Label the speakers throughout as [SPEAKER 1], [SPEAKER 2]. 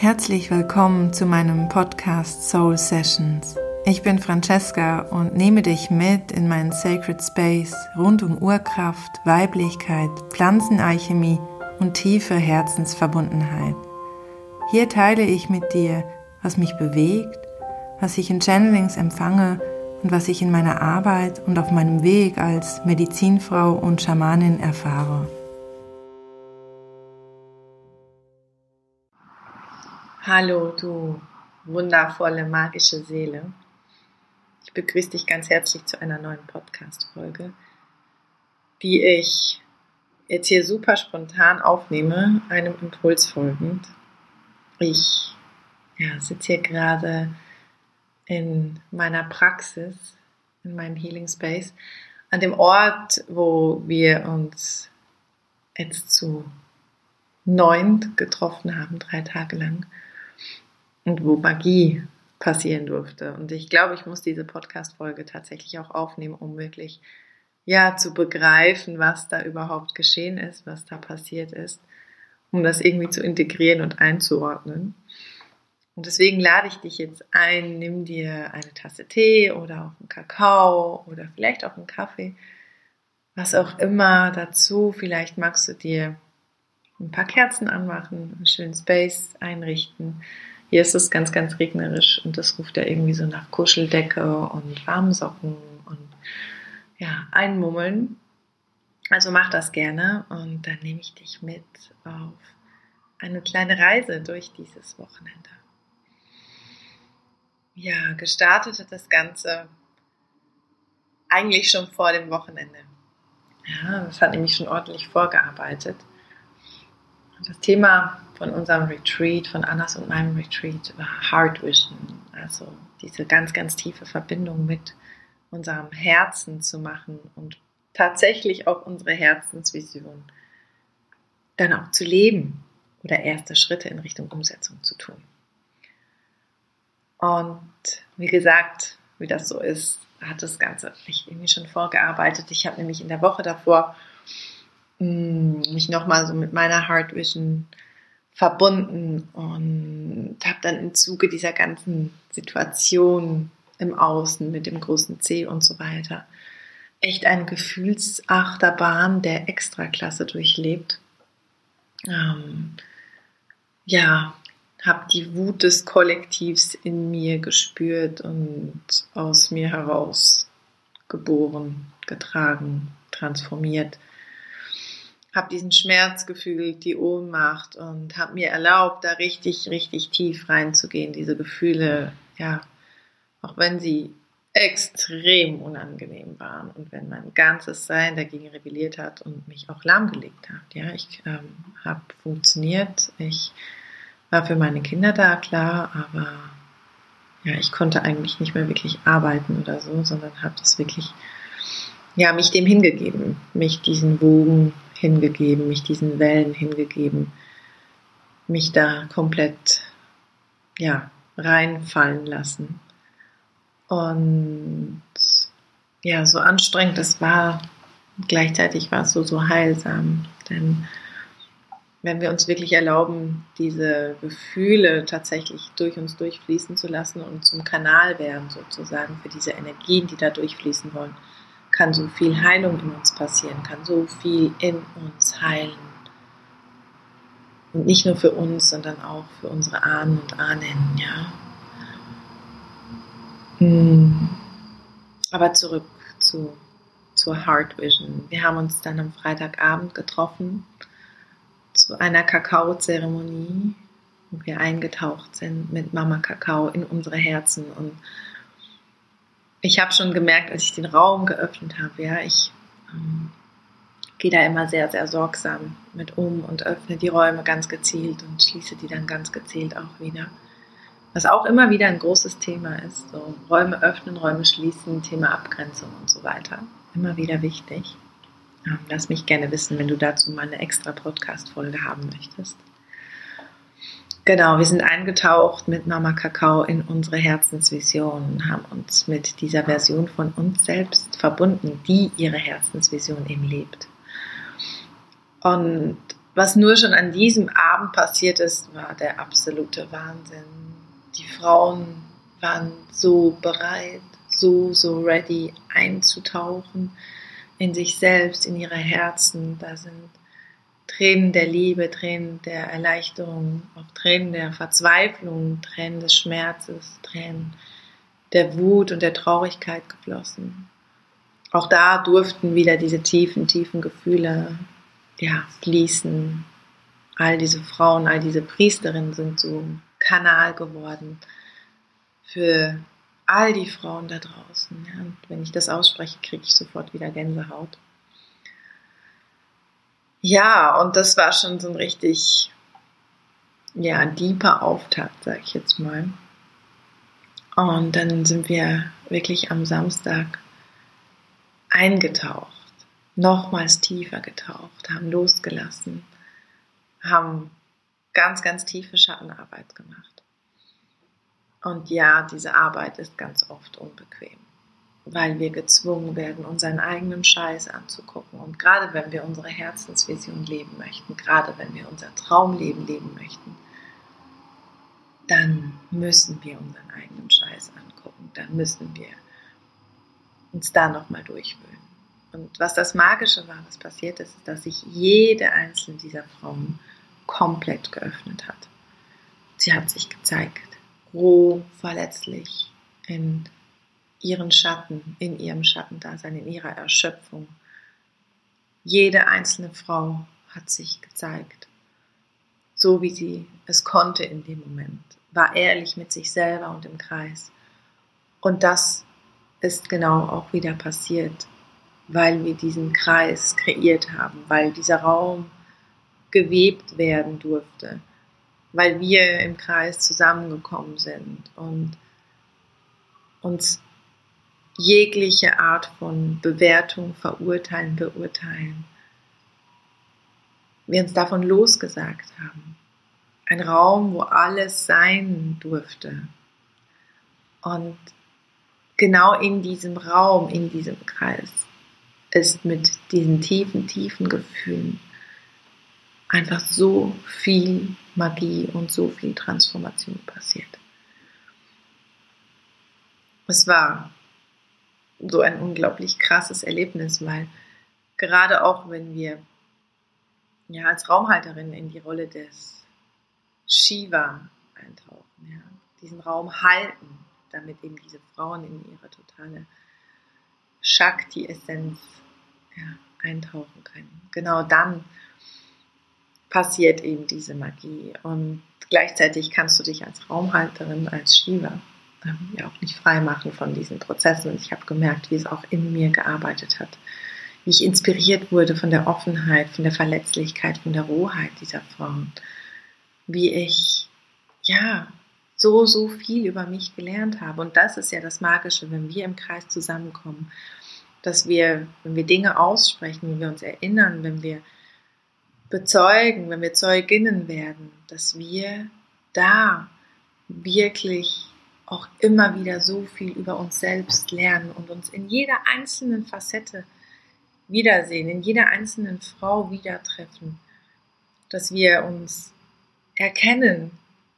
[SPEAKER 1] Herzlich willkommen zu meinem Podcast Soul Sessions. Ich bin Francesca und nehme dich mit in meinen Sacred Space rund um Urkraft, Weiblichkeit, Pflanzenalchemie und tiefe Herzensverbundenheit. Hier teile ich mit dir, was mich bewegt, was ich in Channelings empfange und was ich in meiner Arbeit und auf meinem Weg als Medizinfrau und Schamanin erfahre.
[SPEAKER 2] Hallo, du wundervolle, magische Seele. Ich begrüße dich ganz herzlich zu einer neuen Podcast-Folge, die ich jetzt hier super spontan aufnehme, einem Impuls folgend. Ich ja, sitze hier gerade in meiner Praxis, in meinem Healing Space, an dem Ort, wo wir uns jetzt zu neunt getroffen haben, drei Tage lang und wo Magie passieren durfte. Und ich glaube, ich muss diese Podcast-Folge tatsächlich auch aufnehmen, um wirklich ja zu begreifen, was da überhaupt geschehen ist, was da passiert ist, um das irgendwie zu integrieren und einzuordnen. Und deswegen lade ich dich jetzt ein, nimm dir eine Tasse Tee oder auch einen Kakao oder vielleicht auch einen Kaffee, was auch immer dazu. Vielleicht magst du dir ein paar Kerzen anmachen, einen schönen Space einrichten hier ist es ganz, ganz regnerisch und das ruft ja irgendwie so nach Kuscheldecke und warmen Socken und ja, einmummeln. Also mach das gerne und dann nehme ich dich mit auf eine kleine Reise durch dieses Wochenende. Ja, gestartet hat das Ganze eigentlich schon vor dem Wochenende. Ja, das hat nämlich schon ordentlich vorgearbeitet. Das Thema von unserem Retreat, von Annas und meinem Retreat war Heart Vision, also diese ganz, ganz tiefe Verbindung mit unserem Herzen zu machen und tatsächlich auch unsere Herzensvision dann auch zu leben oder erste Schritte in Richtung Umsetzung zu tun. Und wie gesagt, wie das so ist, hat das Ganze mich irgendwie schon vorgearbeitet. Ich habe nämlich in der Woche davor mich nochmal so mit meiner Heart Vision verbunden und habe dann im Zuge dieser ganzen Situation im Außen mit dem großen C und so weiter echt eine Gefühlsachterbahn der Extraklasse durchlebt. Ähm, ja, habe die Wut des Kollektivs in mir gespürt und aus mir heraus geboren, getragen, transformiert habe diesen Schmerz gefühlt, die Ohnmacht und habe mir erlaubt, da richtig, richtig tief reinzugehen, diese Gefühle, ja, auch wenn sie extrem unangenehm waren und wenn mein ganzes Sein dagegen rebelliert hat und mich auch lahmgelegt hat. Ja, ich ähm, habe funktioniert, ich war für meine Kinder da, klar, aber ja, ich konnte eigentlich nicht mehr wirklich arbeiten oder so, sondern habe das wirklich, ja, mich dem hingegeben, mich diesen Wogen hingegeben, mich diesen Wellen hingegeben, mich da komplett, ja, reinfallen lassen. Und ja, so anstrengend es war, gleichzeitig war es so, so heilsam, denn wenn wir uns wirklich erlauben, diese Gefühle tatsächlich durch uns durchfließen zu lassen und zum Kanal werden sozusagen für diese Energien, die da durchfließen wollen, kann so viel Heilung in uns passieren, kann so viel in uns heilen. Und nicht nur für uns, sondern auch für unsere Ahnen und Ahnen, ja. Hm. Aber zurück zu, zur Heart Vision. Wir haben uns dann am Freitagabend getroffen zu einer Kakaozeremonie, wo wir eingetaucht sind mit Mama Kakao in unsere Herzen und ich habe schon gemerkt, als ich den Raum geöffnet habe, ja, ich ähm, gehe da immer sehr, sehr sorgsam mit um und öffne die Räume ganz gezielt und schließe die dann ganz gezielt auch wieder. Was auch immer wieder ein großes Thema ist, so Räume öffnen, Räume schließen, Thema Abgrenzung und so weiter. Immer wieder wichtig. Ähm, lass mich gerne wissen, wenn du dazu mal eine extra Podcast-Folge haben möchtest. Genau, wir sind eingetaucht mit Mama Kakao in unsere Herzensvision, haben uns mit dieser Version von uns selbst verbunden, die ihre Herzensvision eben lebt. Und was nur schon an diesem Abend passiert ist, war der absolute Wahnsinn. Die Frauen waren so bereit, so, so ready einzutauchen in sich selbst, in ihre Herzen. Da sind Tränen der Liebe, Tränen der Erleichterung, auch Tränen der Verzweiflung, Tränen des Schmerzes, Tränen der Wut und der Traurigkeit geflossen. Auch da durften wieder diese tiefen, tiefen Gefühle ja, fließen. All diese Frauen, all diese Priesterinnen sind so Kanal geworden für all die Frauen da draußen. Ja. Und wenn ich das ausspreche, kriege ich sofort wieder Gänsehaut. Ja, und das war schon so ein richtig, ja, deeper Auftakt, sag ich jetzt mal. Und dann sind wir wirklich am Samstag eingetaucht, nochmals tiefer getaucht, haben losgelassen, haben ganz, ganz tiefe Schattenarbeit gemacht. Und ja, diese Arbeit ist ganz oft unbequem, weil wir gezwungen werden, unseren eigenen Scheiß anzugucken. Und gerade wenn wir unsere Herzensvision leben möchten, gerade wenn wir unser Traumleben leben möchten, dann müssen wir unseren eigenen Scheiß angucken. Dann müssen wir uns da nochmal durchwühlen. Und was das Magische war, was passiert ist, ist, dass sich jede einzelne dieser Frauen komplett geöffnet hat. Sie hat sich gezeigt roh, verletzlich in ihren Schatten, in ihrem Schattendasein, in ihrer Erschöpfung. Jede einzelne Frau hat sich gezeigt, so wie sie es konnte in dem Moment, war ehrlich mit sich selber und im Kreis. Und das ist genau auch wieder passiert, weil wir diesen Kreis kreiert haben, weil dieser Raum gewebt werden durfte, weil wir im Kreis zusammengekommen sind und uns jegliche Art von Bewertung, Verurteilen, Beurteilen, wir uns davon losgesagt haben. Ein Raum, wo alles sein durfte. Und genau in diesem Raum, in diesem Kreis, ist mit diesen tiefen, tiefen Gefühlen einfach so viel Magie und so viel Transformation passiert. Es war so ein unglaublich krasses Erlebnis, weil gerade auch wenn wir ja als Raumhalterin in die Rolle des Shiva eintauchen, ja, diesen Raum halten, damit eben diese Frauen in ihre totale Shakti-Essenz ja, eintauchen können. Genau dann passiert eben diese Magie. Und gleichzeitig kannst du dich als Raumhalterin, als Shiva, ähm, ja auch nicht frei machen von diesen Prozessen. Und ich habe gemerkt, wie es auch in mir gearbeitet hat. Wie ich inspiriert wurde von der Offenheit, von der Verletzlichkeit, von der Rohheit dieser Frauen. Wie ich, ja, so, so viel über mich gelernt habe. Und das ist ja das Magische, wenn wir im Kreis zusammenkommen, dass wir, wenn wir Dinge aussprechen, wenn wir uns erinnern, wenn wir bezeugen, wenn wir Zeuginnen werden, dass wir da wirklich auch immer wieder so viel über uns selbst lernen und uns in jeder einzelnen Facette wiedersehen, in jeder einzelnen Frau wieder treffen, dass wir uns erkennen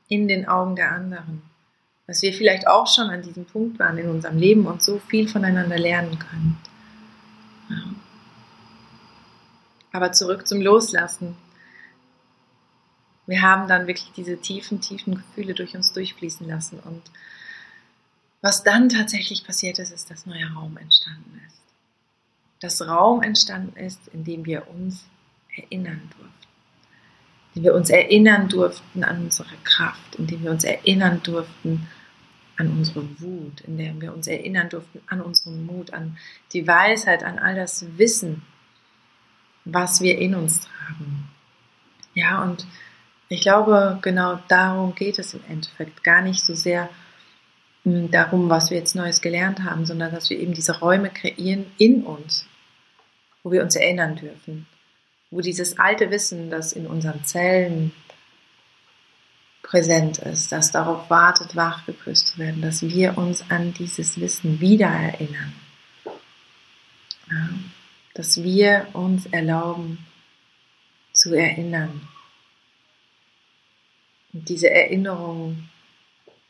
[SPEAKER 2] in den Augen der anderen, dass wir vielleicht auch schon an diesem Punkt waren in unserem Leben und so viel voneinander lernen können. Aber zurück zum Loslassen. Wir haben dann wirklich diese tiefen, tiefen Gefühle durch uns durchfließen lassen. Und was dann tatsächlich passiert ist, ist, dass neuer Raum entstanden ist. Dass Raum entstanden ist, in dem wir uns erinnern durften. In dem wir uns erinnern durften an unsere Kraft, in dem wir uns erinnern durften an unsere Wut, in dem wir uns erinnern durften an unseren Mut, an die Weisheit, an all das Wissen, was wir in uns tragen. Ja, und ich glaube, genau darum geht es im Endeffekt. Gar nicht so sehr darum, was wir jetzt Neues gelernt haben, sondern dass wir eben diese Räume kreieren in uns, wo wir uns erinnern dürfen. Wo dieses alte Wissen, das in unseren Zellen präsent ist, das darauf wartet, wachgeküsst zu werden, dass wir uns an dieses Wissen wieder erinnern. Ja dass wir uns erlauben zu erinnern. Und diese Erinnerung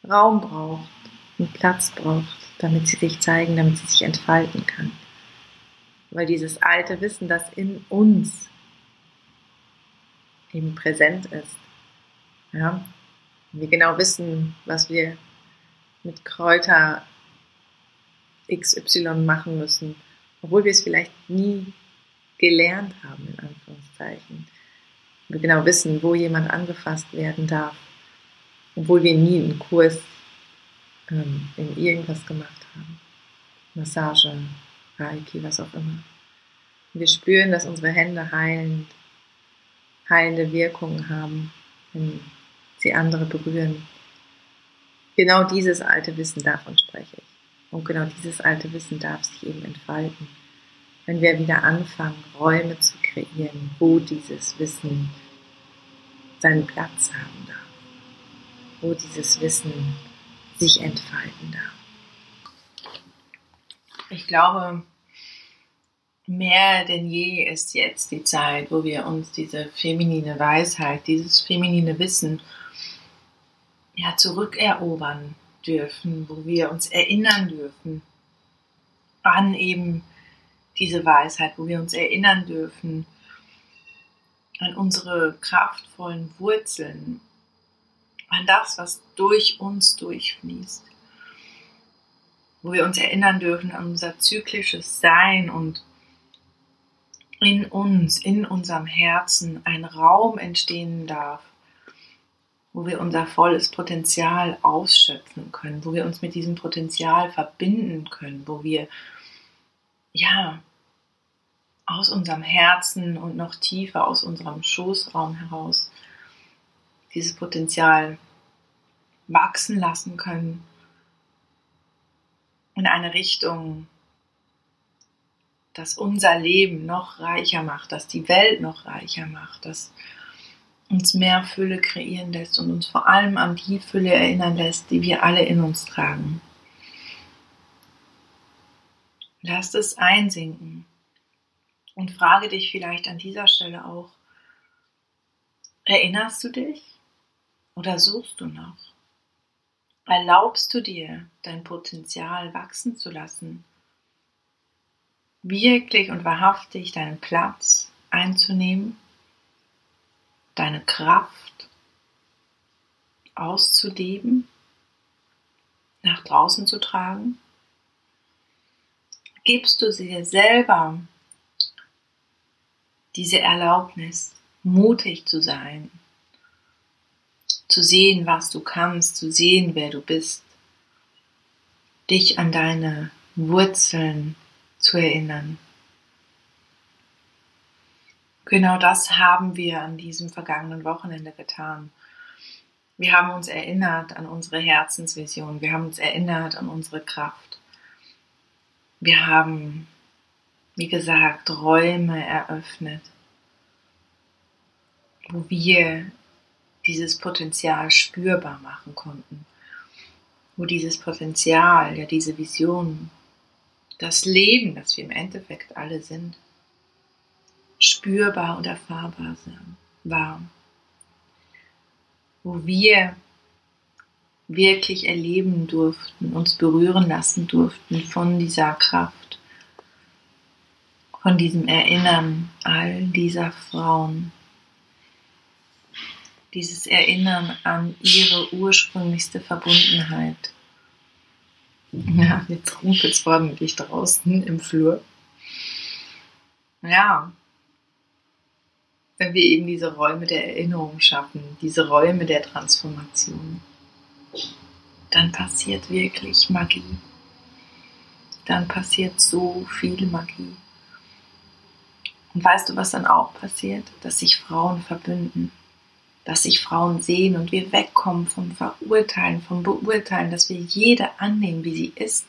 [SPEAKER 2] Raum braucht und Platz braucht, damit sie sich zeigen, damit sie sich entfalten kann. Weil dieses alte Wissen, das in uns eben präsent ist, ja, wir genau wissen, was wir mit Kräuter XY machen müssen, obwohl wir es vielleicht nie gelernt haben, in Anführungszeichen. Wir genau wissen, wo jemand angefasst werden darf, obwohl wir nie einen Kurs ähm, in irgendwas gemacht haben. Massage, Reiki, was auch immer. Wir spüren, dass unsere Hände heilend, heilende Wirkungen haben, wenn sie andere berühren. Genau dieses alte Wissen, davon spreche ich. Und genau dieses alte Wissen darf sich eben entfalten. Wenn wir wieder anfangen, Räume zu kreieren, wo dieses Wissen seinen Platz haben darf wo dieses Wissen sich entfalten darf.
[SPEAKER 1] Ich glaube, mehr denn je ist jetzt die Zeit, wo wir uns diese feminine Weisheit, dieses feminine Wissen ja, zurückerobern dürfen, wo wir uns erinnern dürfen an eben diese Weisheit, wo wir uns erinnern dürfen an unsere kraftvollen Wurzeln, an das, was durch uns durchfließt. Wo wir uns erinnern dürfen an unser zyklisches Sein und in uns, in unserem Herzen ein Raum entstehen darf, wo wir unser volles Potenzial ausschöpfen können, wo wir uns mit diesem Potenzial verbinden können, wo wir ja aus unserem Herzen und noch tiefer aus unserem Schoßraum heraus dieses Potenzial wachsen lassen können in eine Richtung, das unser Leben noch reicher macht, das die Welt noch reicher macht, das uns mehr Fülle kreieren lässt und uns vor allem an die Fülle erinnern lässt, die wir alle in uns tragen. Lass es einsinken und frage dich vielleicht an dieser Stelle auch, erinnerst du dich? Oder suchst du noch? Erlaubst du dir, dein Potenzial wachsen zu lassen? Wirklich und wahrhaftig deinen Platz einzunehmen? Deine Kraft auszuleben? Nach draußen zu tragen? Gibst du dir selber diese Erlaubnis, mutig zu sein, zu sehen, was du kannst, zu sehen, wer du bist, dich an deine Wurzeln zu erinnern. Genau das haben wir an diesem vergangenen Wochenende getan. Wir haben uns erinnert an unsere Herzensvision, wir haben uns erinnert an unsere Kraft. Wir haben, wie gesagt, Räume eröffnet, wo wir dieses Potenzial spürbar machen konnten. Wo dieses Potenzial, ja diese Vision, das Leben, das wir im Endeffekt alle sind, spürbar und erfahrbar war. Wo wir wirklich erleben durften, uns berühren lassen durften von dieser Kraft, von diesem Erinnern all dieser Frauen, dieses Erinnern an ihre ursprünglichste Verbundenheit. Ja, jetzt rumpelt es vornehmlich draußen im Flur. Ja, wenn wir eben diese Räume der Erinnerung schaffen, diese Räume der Transformation, dann passiert wirklich Magie. Dann passiert so viel Magie. Und weißt du, was dann auch passiert? Dass sich Frauen verbünden dass sich Frauen sehen und wir wegkommen vom Verurteilen, vom Beurteilen, dass wir jede annehmen, wie sie ist,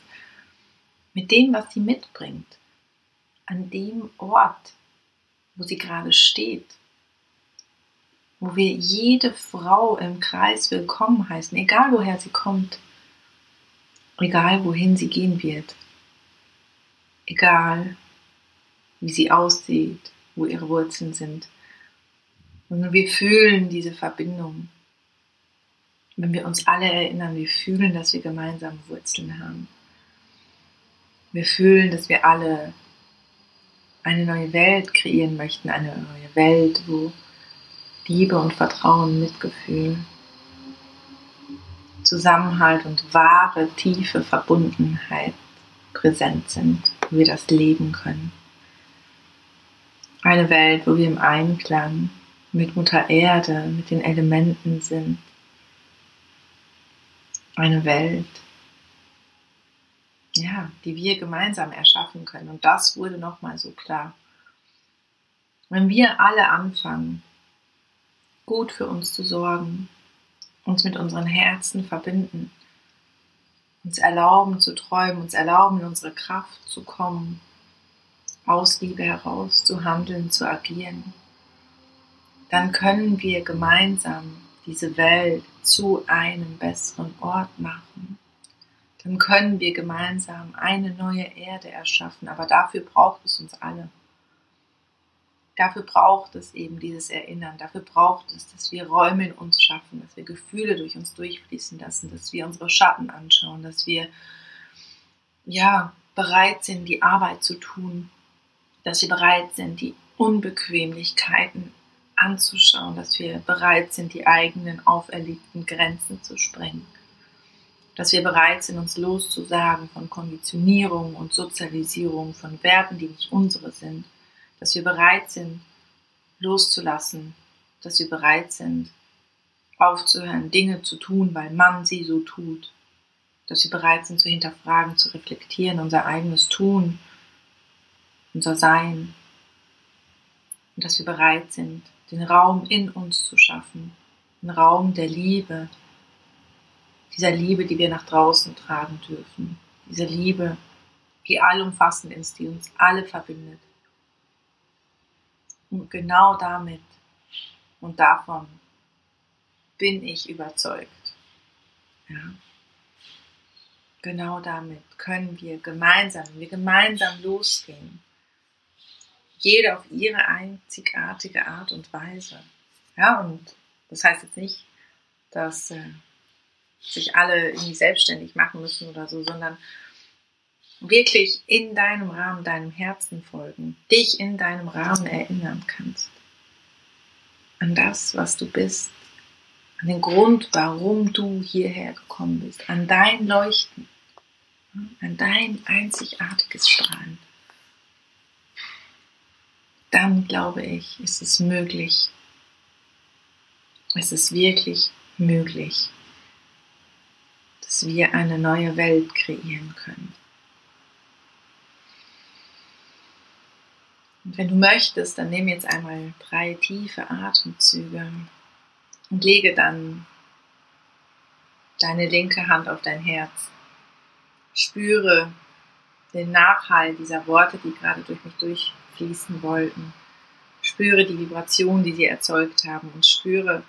[SPEAKER 1] mit dem, was sie mitbringt, an dem Ort, wo sie gerade steht, wo wir jede Frau im Kreis willkommen heißen, egal woher sie kommt, egal wohin sie gehen wird, egal wie sie aussieht, wo ihre Wurzeln sind
[SPEAKER 2] sondern wir fühlen diese Verbindung. Wenn wir uns alle erinnern, wir fühlen, dass wir gemeinsame Wurzeln haben. Wir fühlen, dass wir alle eine neue Welt kreieren möchten, eine neue Welt, wo Liebe und Vertrauen, Mitgefühl, Zusammenhalt und wahre, tiefe Verbundenheit präsent sind, wo wir das leben können. Eine Welt, wo wir im Einklang mit Mutter Erde, mit den Elementen sind. Eine Welt, ja, die wir gemeinsam erschaffen können. Und das wurde nochmal so klar. Wenn wir alle anfangen, gut für uns zu sorgen, uns mit unseren Herzen verbinden, uns erlauben zu träumen, uns erlauben, in unsere Kraft zu kommen, aus Liebe heraus zu handeln, zu agieren, dann können wir gemeinsam diese Welt zu einem besseren Ort machen. Dann können wir gemeinsam eine neue Erde erschaffen, aber dafür braucht es uns alle. Dafür braucht es eben dieses Erinnern, dafür braucht es, dass wir Räume in uns schaffen, dass wir Gefühle durch uns durchfließen lassen, dass wir unsere Schatten anschauen, dass wir ja bereit sind, die Arbeit zu tun, dass wir bereit sind, die Unbequemlichkeiten anzuschauen, dass wir bereit sind, die eigenen auferlegten Grenzen zu sprengen, dass wir bereit sind, uns loszusagen von Konditionierung und Sozialisierung, von Werten, die nicht unsere sind, dass wir bereit sind, loszulassen, dass wir bereit sind, aufzuhören, Dinge zu tun, weil man sie so tut, dass wir bereit sind zu hinterfragen, zu reflektieren, unser eigenes Tun, unser Sein. Und dass wir bereit sind, den Raum in uns zu schaffen, einen Raum der Liebe, dieser Liebe, die wir nach draußen tragen dürfen, diese Liebe, die allumfassend ist, die uns alle verbindet. Und genau damit und davon bin ich überzeugt. Ja. Genau damit können wir gemeinsam, wenn wir gemeinsam losgehen, jede auf ihre einzigartige Art und Weise. Ja, und das heißt jetzt nicht, dass äh, sich alle irgendwie selbstständig machen müssen oder so, sondern wirklich in deinem Rahmen, deinem Herzen folgen, dich in deinem Rahmen erinnern kannst. An das, was du bist, an den Grund, warum du hierher gekommen bist, an dein Leuchten, an dein einzigartiges Strahlen. Dann glaube ich, ist es möglich, es ist wirklich möglich, dass wir eine neue Welt kreieren können. Und wenn du möchtest, dann nimm jetzt einmal drei tiefe Atemzüge und lege dann deine linke Hand auf dein Herz. Spüre den Nachhall dieser Worte, die gerade durch mich durchfließen wollten. Spüre die Vibration, die sie erzeugt haben und spüre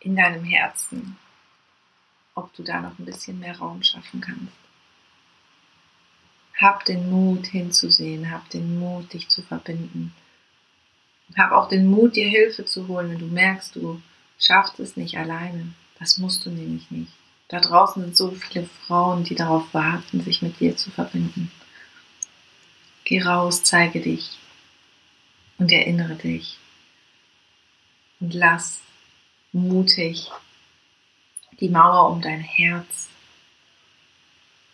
[SPEAKER 2] in deinem Herzen, ob du da noch ein bisschen mehr Raum schaffen kannst. Hab den Mut hinzusehen, hab den Mut, dich zu verbinden. Hab auch den Mut, dir Hilfe zu holen, wenn du merkst, du schaffst es nicht alleine. Das musst du nämlich nicht. Da draußen sind so viele Frauen, die darauf warten, sich mit dir zu verbinden. Geh raus, zeige dich und erinnere dich. Und lass mutig die Mauer um dein Herz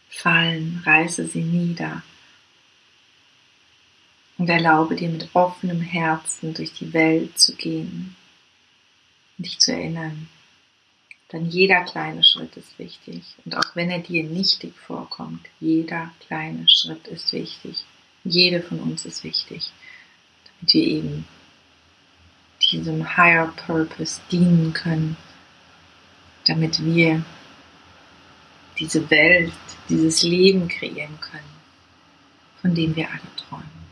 [SPEAKER 2] fallen, reiße sie nieder und erlaube dir mit offenem Herzen durch die Welt zu gehen und dich zu erinnern. Denn jeder kleine Schritt ist wichtig. Und auch wenn er dir nichtig vorkommt, jeder kleine Schritt ist wichtig. Jede von uns ist wichtig, damit wir eben diesem Higher Purpose dienen können, damit wir diese Welt, dieses Leben kreieren können, von dem wir alle träumen.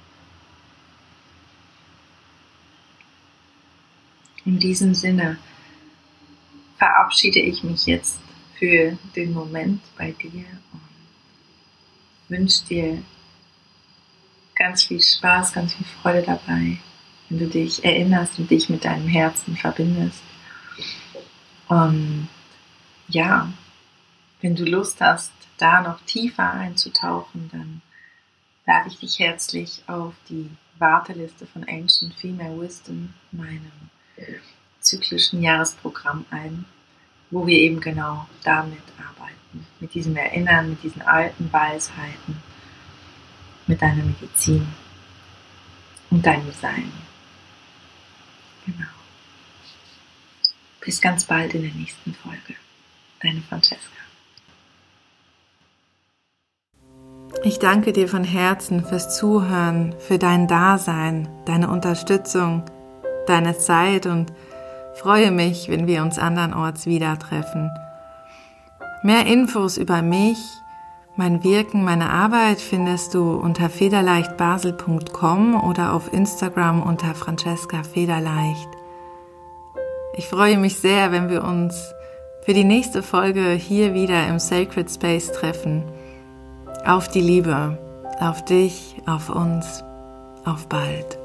[SPEAKER 2] In diesem Sinne verabschiede ich mich jetzt für den Moment bei dir und wünsche dir ganz viel Spaß, ganz viel Freude dabei, wenn du dich erinnerst und dich mit deinem Herzen verbindest. Und ja, wenn du Lust hast, da noch tiefer einzutauchen, dann lade ich dich herzlich auf die Warteliste von Ancient Female Wisdom, meinem zyklischen Jahresprogramm ein, wo wir eben genau damit arbeiten, mit diesem Erinnern, mit diesen alten Weisheiten, mit deiner Medizin und deinem Sein. Genau. Bis ganz bald in der nächsten Folge. Deine Francesca.
[SPEAKER 1] Ich danke dir von Herzen fürs Zuhören, für dein Dasein, deine Unterstützung, deine Zeit und freue mich, wenn wir uns andernorts wieder treffen. Mehr Infos über mich, mein Wirken, meine Arbeit findest du unter federleichtbasel.com oder auf Instagram unter Francesca Federleicht. Ich freue mich sehr, wenn wir uns für die nächste Folge hier wieder im Sacred Space treffen. Auf die Liebe, auf dich, auf uns, auf bald.